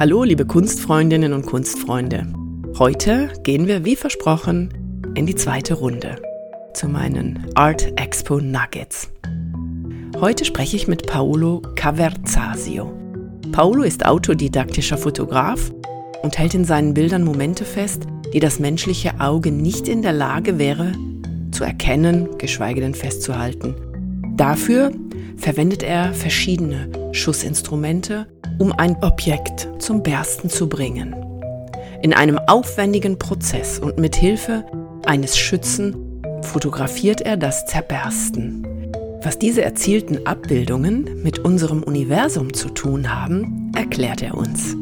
Hallo, liebe Kunstfreundinnen und Kunstfreunde. Heute gehen wir, wie versprochen, in die zweite Runde zu meinen Art Expo Nuggets. Heute spreche ich mit Paolo Caverzasio. Paolo ist autodidaktischer Fotograf und hält in seinen Bildern Momente fest, die das menschliche Auge nicht in der Lage wäre zu erkennen, geschweige denn festzuhalten. Dafür verwendet er verschiedene Schussinstrumente, um ein Objekt zum Bersten zu bringen. In einem aufwendigen Prozess und mit Hilfe eines Schützen fotografiert er das Zerbersten. Was diese erzielten Abbildungen mit unserem Universum zu tun haben, erklärt er uns.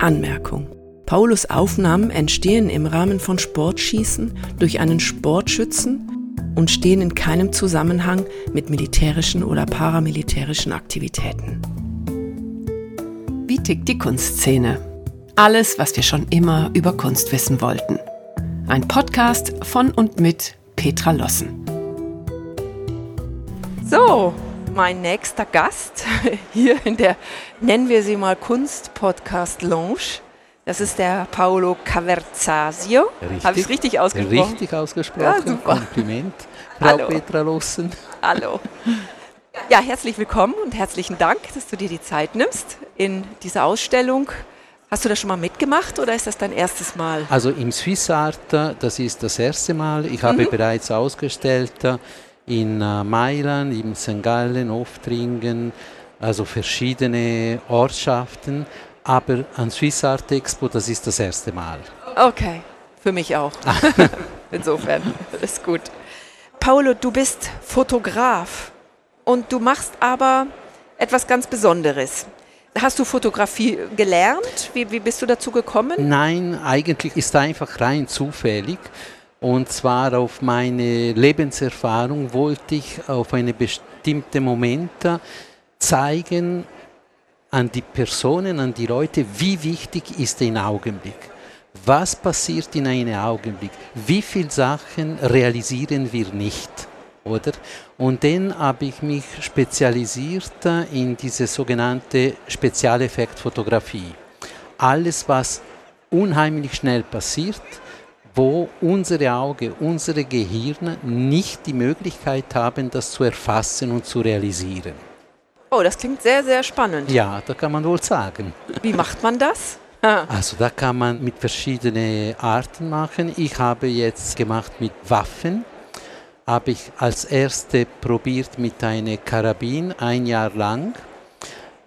Anmerkung. Paulus Aufnahmen entstehen im Rahmen von Sportschießen durch einen Sportschützen und stehen in keinem Zusammenhang mit militärischen oder paramilitärischen Aktivitäten. Wie tickt die Kunstszene? Alles, was wir schon immer über Kunst wissen wollten. Ein Podcast von und mit Petra Lossen. So, mein nächster Gast hier in der, nennen wir sie mal Kunst-Podcast-Lounge. Das ist der Paolo Caverzasio. Habe ich es richtig ausgesprochen? Richtig ausgesprochen. Ja, Kompliment, Frau Hallo. Petra Lossen. Hallo. Ja, herzlich willkommen und herzlichen Dank, dass du dir die Zeit nimmst in dieser Ausstellung. Hast du das schon mal mitgemacht oder ist das dein erstes Mal? Also im Swiss Art, das ist das erste Mal. Ich habe Mhm. bereits ausgestellt in äh, Mailand, in St. Gallen, Oftringen, also verschiedene Ortschaften. Aber an Swiss Art Expo, das ist das erste Mal. Okay, für mich auch. Insofern, ist gut. Paolo, du bist Fotograf und du machst aber etwas ganz Besonderes. Hast du Fotografie gelernt? Wie, wie bist du dazu gekommen? Nein, eigentlich ist einfach rein zufällig. Und zwar auf meine Lebenserfahrung wollte ich auf eine bestimmte Momente zeigen an die Personen, an die Leute, wie wichtig ist ein Augenblick. Was passiert in einem Augenblick? Wie viele Sachen realisieren wir nicht? Oder? Und dann habe ich mich spezialisiert in diese sogenannte Spezialeffektfotografie. Alles, was unheimlich schnell passiert, wo unsere Augen, unsere Gehirne nicht die Möglichkeit haben, das zu erfassen und zu realisieren. Oh, das klingt sehr, sehr spannend. Ja, da kann man wohl sagen. Wie macht man das? Ha. Also da kann man mit verschiedenen Arten machen. Ich habe jetzt gemacht mit Waffen. Habe ich als erste probiert mit einer Karabin ein Jahr lang.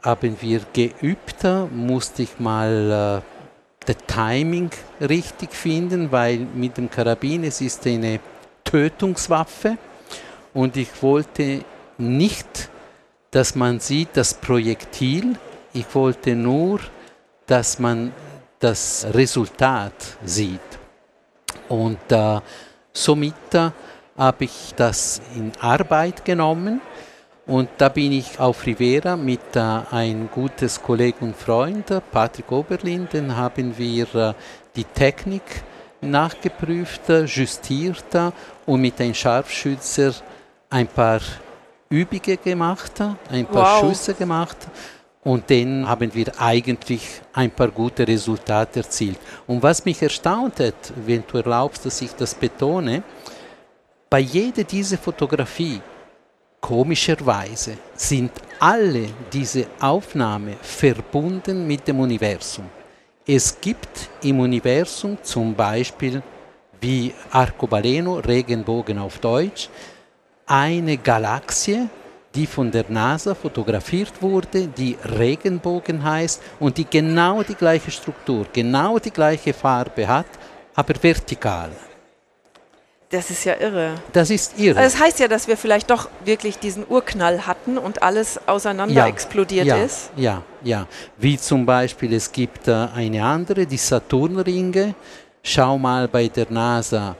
Haben wir geübt, musste ich mal äh, das Timing richtig finden, weil mit dem Karabin es ist eine Tötungswaffe und ich wollte nicht, dass man sieht das Projektil. Ich wollte nur dass man das Resultat sieht. Und äh, somit äh, habe ich das in Arbeit genommen und da bin ich auf Rivera mit äh, einem gutes Kollege und Freund, Patrick Oberlin, dann haben wir äh, die Technik nachgeprüft, äh, justiert äh, und mit einem Scharfschützer ein paar Übungen gemacht, ein paar Wow. Schüsse gemacht und dann haben wir eigentlich ein paar gute Resultate erzielt. Und was mich erstaunt hat, wenn du erlaubst, dass ich das betone, bei jeder dieser Fotografie, komischerweise, sind alle diese Aufnahmen verbunden mit dem Universum. Es gibt im Universum zum Beispiel, wie Arcobaleno, Regenbogen auf Deutsch, eine Galaxie, die von der NASA fotografiert wurde, die Regenbogen heißt und die genau die gleiche Struktur, genau die gleiche Farbe hat, aber vertikal. Das ist ja irre. Das ist irre. Also das heißt ja, dass wir vielleicht doch wirklich diesen Urknall hatten und alles auseinander explodiert ja, ist. Ja, ja. Wie zum Beispiel, es gibt äh, eine andere, die Saturnringe. Schau mal bei der NASA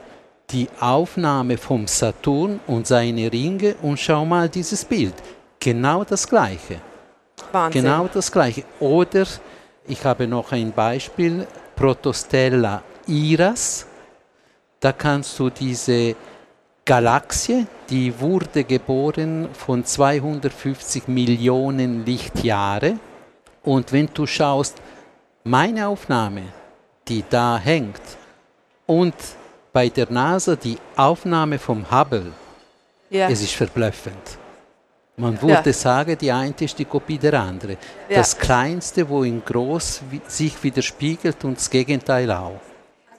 die Aufnahme vom Saturn und seine Ringe und schau mal dieses Bild. Genau das gleiche. Wahnsinn. Genau das gleiche. Oder ich habe noch ein Beispiel, Protostella Iras. Da kannst du diese Galaxie, die wurde geboren von 250 Millionen Lichtjahre Und wenn du schaust, meine Aufnahme, die da hängt, und bei der NASA die Aufnahme vom Hubble, Ja. es ist verblüffend. Man würde Ja. sagen, die eine ist die Kopie der andere. Ja. Das Kleinste, wo in groß sich widerspiegelt und das Gegenteil auch.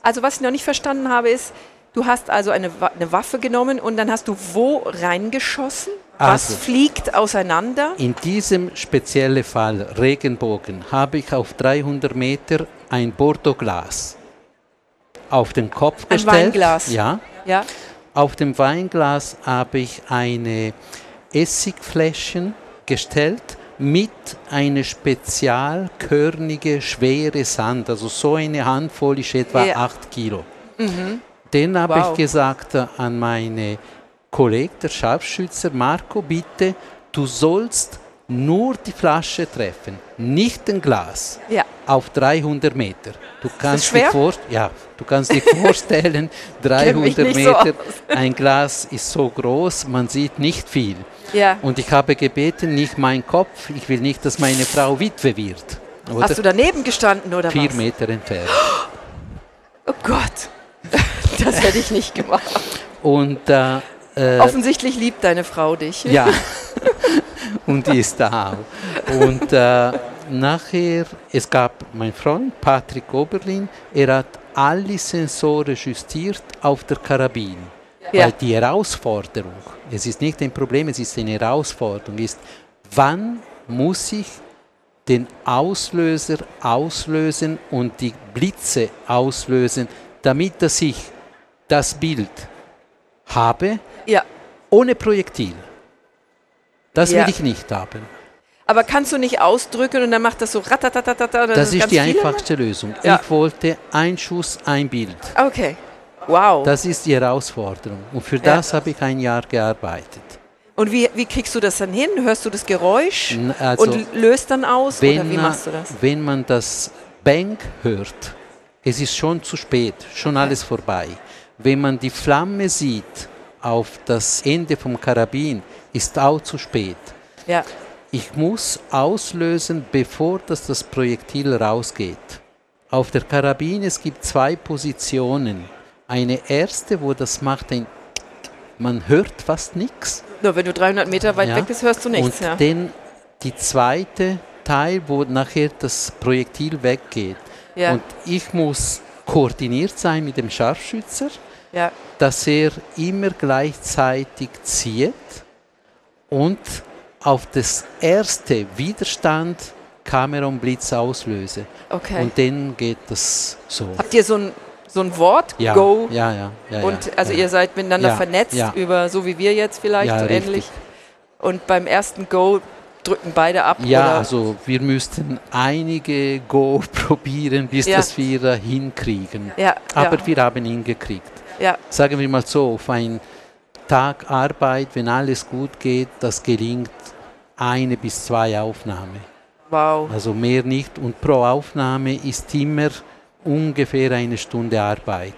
Also was ich noch nicht verstanden habe, ist, du hast also eine, eine Waffe genommen und dann hast du wo reingeschossen? Was Also. fliegt auseinander? In diesem speziellen Fall Regenbogen habe ich auf 300 Meter ein Bordeaux-Glas auf den Kopf Ein gestellt. Weinglas. Ja. Ja. Auf dem Weinglas habe ich eine Essigflächen gestellt mit einer spezialkörnige, schwere Sand. Also so eine Handvoll ist etwa Ja. 8 Kilo. Den habe Wow. ich gesagt an meine Kollegen, der Scharfschützer, Marco, bitte, du sollst nur die Flasche treffen, nicht den Glas Ja. auf 300 Meter. Du kannst, dir, vor, ja, du kannst dir vorstellen, Kenn mich 300 nicht so Meter, aus. ein Glas ist so groß, man sieht nicht viel. Ja. Und ich habe gebeten, nicht mein Kopf, ich will nicht, dass meine Frau Witwe wird. Oder Hast du daneben gestanden oder vier was? Meter entfernt. Oh Gott. Das hätte ich nicht gemacht. Und äh, äh, Offensichtlich liebt deine Frau dich. Ja, und die ist da. Und äh, nachher, es gab mein Freund Patrick Oberlin, er hat alle Sensoren justiert auf der Karabin. Ja. Weil die Herausforderung, es ist nicht ein Problem, es ist eine Herausforderung, ist, wann muss ich den Auslöser auslösen und die Blitze auslösen, damit dass ich das Bild habe, Ja. ohne Projektil. Das Ja. will ich nicht haben. Aber kannst du nicht ausdrücken und dann macht das so ratatatatata? oder Das ist die einfachste Lösung. Ja. Ich wollte ein Schuss, ein Bild. Okay. Wow. Das ist die Herausforderung. Und für Ja. das habe ich ein Jahr gearbeitet. und wie, wie kriegst du das dann hin? Hörst du das Geräusch Also, und löst dann aus? oder wenn, wie äh, machst du das? wenn man das Bang hört, es ist schon zu spät, schon alles vorbei. Wenn man die Flamme sieht auf das Ende vom Karabin, ist auch zu spät. Ja. Ich muss auslösen, bevor das, das Projektil rausgeht. Auf der Karabine es gibt zwei Positionen. Eine erste, wo das macht ein man hört fast nichts. Nur wenn du 300 Meter weit Ja. weg bist, hörst du nichts. Und Ja. dann die zweite Teil, wo nachher das Projektil weggeht. Ja. Und ich muss koordiniert sein mit dem Scharfschützer, ja. dass er immer gleichzeitig zieht und auf das erste Widerstand Kamera und Blitz auslöse. Okay. Und dann geht das so. Habt ihr so ein, so ein Wort? Ja, Go. ja, ja, ja. und ja, also ihr seid miteinander vernetzt über so wie wir jetzt vielleicht so richtig. ähnlich. Und beim ersten Go drücken beide ab. Ja, oder? also wir müssten einige Go probieren, bis Ja. das wir hinkriegen. ja, Aber ja, wir haben ihn gekriegt. Ja. Sagen wir mal so, auf einen Tag Arbeit, wenn alles gut geht, das gelingt eine bis zwei Aufnahmen. Wow. Also mehr nicht. Und pro Aufnahme ist immer ungefähr eine Stunde Arbeit.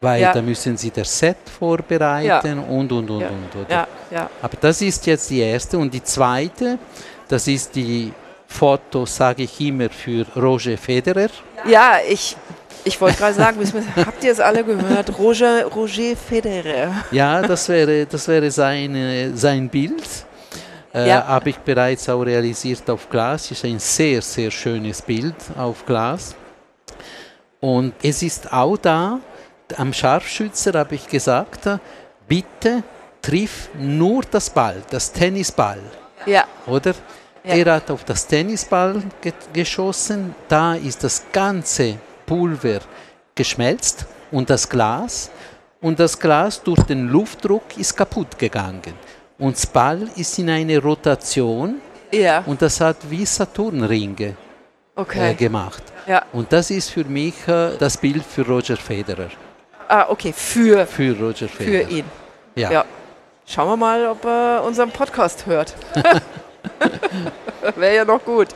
Weil Ja. da müssen Sie das Set vorbereiten und, und, und, Ja. und. Oder? Ja, ja. Aber das ist jetzt die erste. Und die zweite, das ist die Foto, sage ich immer, für Roger Federer. Ja, ich, ich wollte gerade sagen, habt ihr es alle gehört? Roger, Roger Federer. Ja, das wäre, das wäre sein, äh, sein Bild. Äh, Ja. Habe ich bereits auch realisiert auf Glas. Ist ein sehr, sehr schönes Bild auf Glas. Und es ist auch da, am Scharfschützer habe ich gesagt, bitte triff nur das Ball, das Tennisball, Ja, oder? Ja. Er hat auf das Tennisball ge geschossen, da ist das ganze Pulver geschmelzt und das Glas und das Glas durch den Luftdruck ist kaputt gegangen. Und das Ball ist in eine Rotation ja, und das hat wie Saturnringe äh, okay. gemacht. Ja. Und das ist für mich äh, das Bild für Roger Federer. Ah, okay, für, Für Roger für Federer. ihn. Ja. Ja. Schauen wir mal, ob er unseren Podcast hört. Wäre ja noch gut.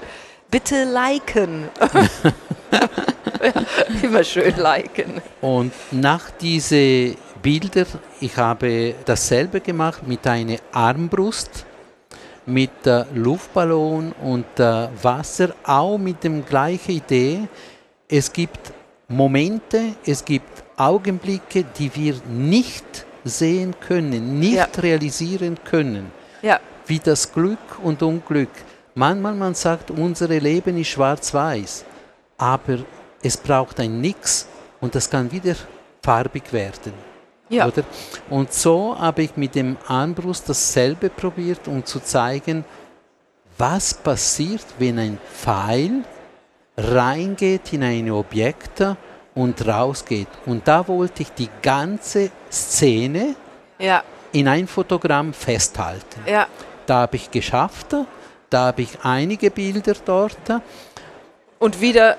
Bitte liken. Immer schön liken. Und nach diese Bilder, ich habe dasselbe gemacht mit einer Armbrust mit äh, Luftballon und äh, Wasser, auch mit der gleichen Idee. Es gibt Momente, es gibt Augenblicke, die wir nicht sehen können, nicht ja. realisieren können. Ja. Wie das Glück und Unglück. Manchmal man sagt, unser Leben ist schwarz-weiß, aber es braucht ein Nix und das kann wieder farbig werden. Ja. Oder? Und so habe ich mit dem Armbrust dasselbe probiert, um zu zeigen, was passiert, wenn ein Pfeil reingeht in ein Objekt und rausgeht. Und da wollte ich die ganze Szene ja. in ein Fotogramm festhalten. Ja. Da habe ich geschafft, da habe ich einige Bilder dort. Und wieder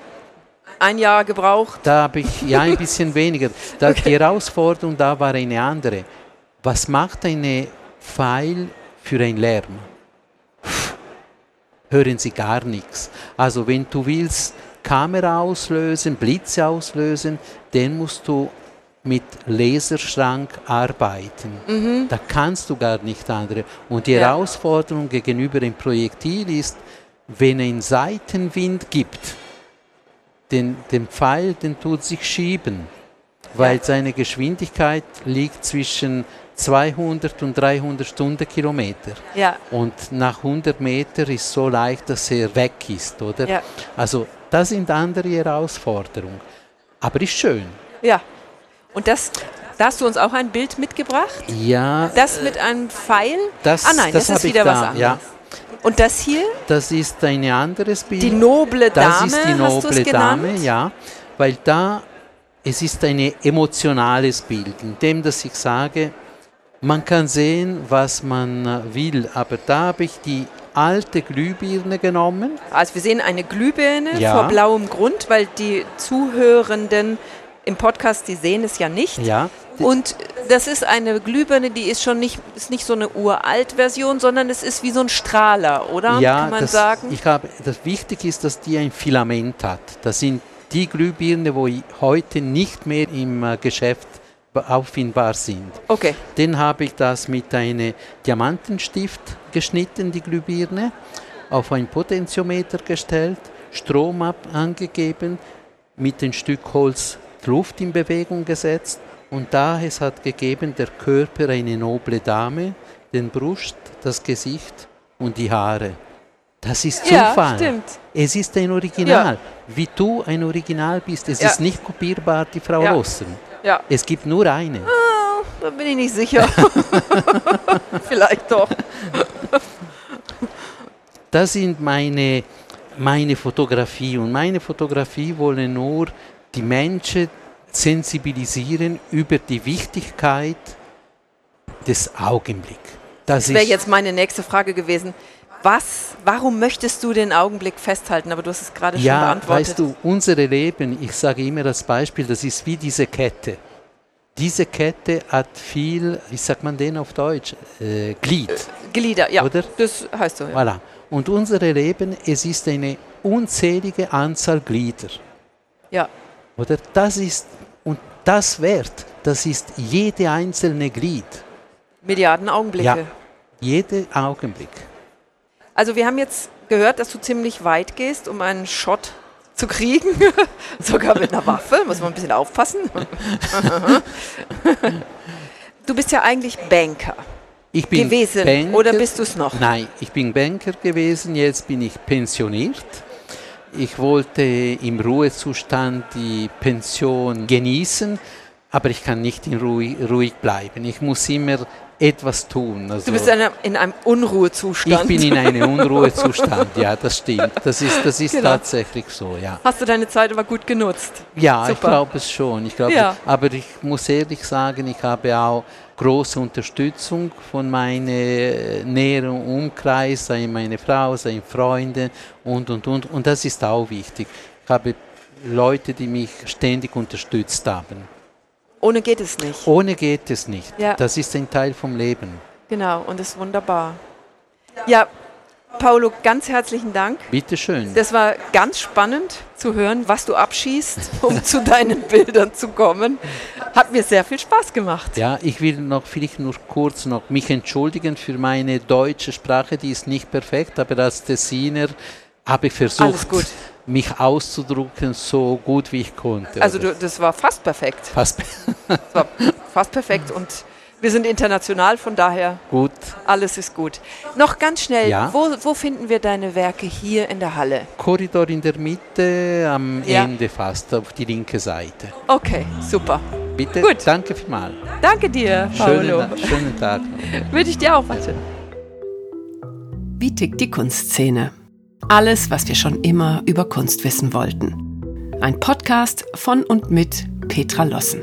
ein Jahr gebraucht? Da habe ich ja ein bisschen weniger. Da, okay. Die Herausforderung da war eine andere. Was macht eine Pfeil für ein Lärm? Hören Sie gar nichts. Also wenn du willst Kamera auslösen, Blitze auslösen, dann musst du mit Laserschrank arbeiten. Mhm. Da kannst du gar nicht andere. Und die ja. Herausforderung gegenüber dem Projektil ist, wenn einen Seitenwind gibt, den, den Pfeil, den tut sich schieben, weil seine Geschwindigkeit liegt zwischen 200 und 300 Stundenkilometer. Ja. Und nach 100 Meter ist so leicht, dass er weg ist, oder? Ja. Also das sind andere Herausforderungen. Aber ist schön. Ja. Und das, da hast du uns auch ein Bild mitgebracht? Ja. Das mit einem Pfeil? Das, ah nein, das, das ist wieder da, was anderes. Ja. Und das hier? Das ist ein anderes Bild. Die noble Dame. Das ist die noble Dame, ja. Weil da, es ist ein emotionales Bild, in dem, dass ich sage, man kann sehen, was man will, aber da habe ich die alte Glühbirne genommen. Also wir sehen eine Glühbirne ja. vor blauem Grund, weil die Zuhörenden im Podcast, die sehen es ja nicht. Ja. Und das ist eine Glühbirne, die ist schon nicht, ist nicht so eine uralt Version, sondern es ist wie so ein Strahler, oder? Ja, Kann man das, sagen? Ich habe, das wichtig ist, dass die ein Filament hat. Das sind die Glühbirne, wo heute nicht mehr im äh, Geschäft auffindbar sind. Okay. Den habe ich das mit einem Diamantenstift geschnitten, die Glühbirne, auf ein Potentiometer gestellt, Strom ab angegeben, mit dem Stück Holz Luft in Bewegung gesetzt und da es hat gegeben der Körper eine noble Dame, den Brust, das Gesicht und die Haare. Das ist Zufall. Ja, stimmt. Es ist ein Original. Ja. Wie du ein Original bist. Es ja. ist nicht kopierbar, die Frau ja. Rossen. Ja. Es gibt nur eine. Ah, da bin ich nicht sicher. Vielleicht doch. das sind meine, meine Fotografie. Und meine Fotografie wollen nur die Menschen sensibilisieren über die Wichtigkeit des Augenblicks. Das, das wäre jetzt meine nächste Frage gewesen. Was, warum möchtest du den Augenblick festhalten? Aber du hast es gerade ja, schon beantwortet. Weißt du, unser Leben, ich sage immer das Beispiel, das ist wie diese Kette. Diese Kette hat viel, wie sagt man den auf Deutsch? Äh, Glied. Äh, Glieder, ja. Oder? Das heißt so. Ja. Voilà. Und unser Leben, es ist eine unzählige Anzahl Glieder. Ja. Oder das ist, das Wert, das ist jede einzelne Glied. Milliarden Augenblicke. Ja, jede Augenblick. Also wir haben jetzt gehört, dass du ziemlich weit gehst, um einen Shot zu kriegen. Sogar mit einer Waffe, muss man ein bisschen aufpassen. du bist ja eigentlich Banker. Ich bin gewesen Banker, oder bist du es noch? Nein, ich bin Banker gewesen, jetzt bin ich pensioniert. Ich wollte im Ruhezustand die Pension genießen, aber ich kann nicht in ruhig, ruhig bleiben. Ich muss immer etwas tun. Also du bist in einem, in einem, Unruhezustand. Ich bin in einem Unruhezustand, ja, das stimmt. Das ist, das ist genau. tatsächlich so, ja. Hast du deine Zeit aber gut genutzt? Ja, Super. ich glaube es schon. Ich glaube, ja. Aber ich muss ehrlich sagen, ich habe auch große Unterstützung von meinem äh, näheren Umkreis, sei meine Frau, sei Freunde und, und, und. Und das ist auch wichtig. Ich habe Leute, die mich ständig unterstützt haben. Ohne geht es nicht. Ohne geht es nicht. Ja. Das ist ein Teil vom Leben. Genau, und ist wunderbar. Ja, Paolo, ganz herzlichen Dank. Bitte schön. Das war ganz spannend zu hören, was du abschießt, um zu deinen Bildern zu kommen. Hat mir sehr viel Spaß gemacht. Ja, ich will noch vielleicht nur kurz noch mich entschuldigen für meine deutsche Sprache, die ist nicht perfekt, aber als Tessiner habe ich versucht, mich auszudrücken so gut wie ich konnte. Also du, das war fast perfekt. Fast, das war fast perfekt und wir sind international, von daher gut. alles ist gut. Noch ganz schnell, ja? wo, wo, finden wir deine Werke hier in der Halle? Korridor in der Mitte, am ja. Ende fast, auf die linke Seite. Okay, super. Bitte, gut. danke vielmals. Danke dir, Paolo. Schönen, schönen Tag. Würde ich dir auch warte. Wie tickt die Kunstszene? Alles, was wir schon immer über Kunst wissen wollten. Ein Podcast von und mit Petra Lossen.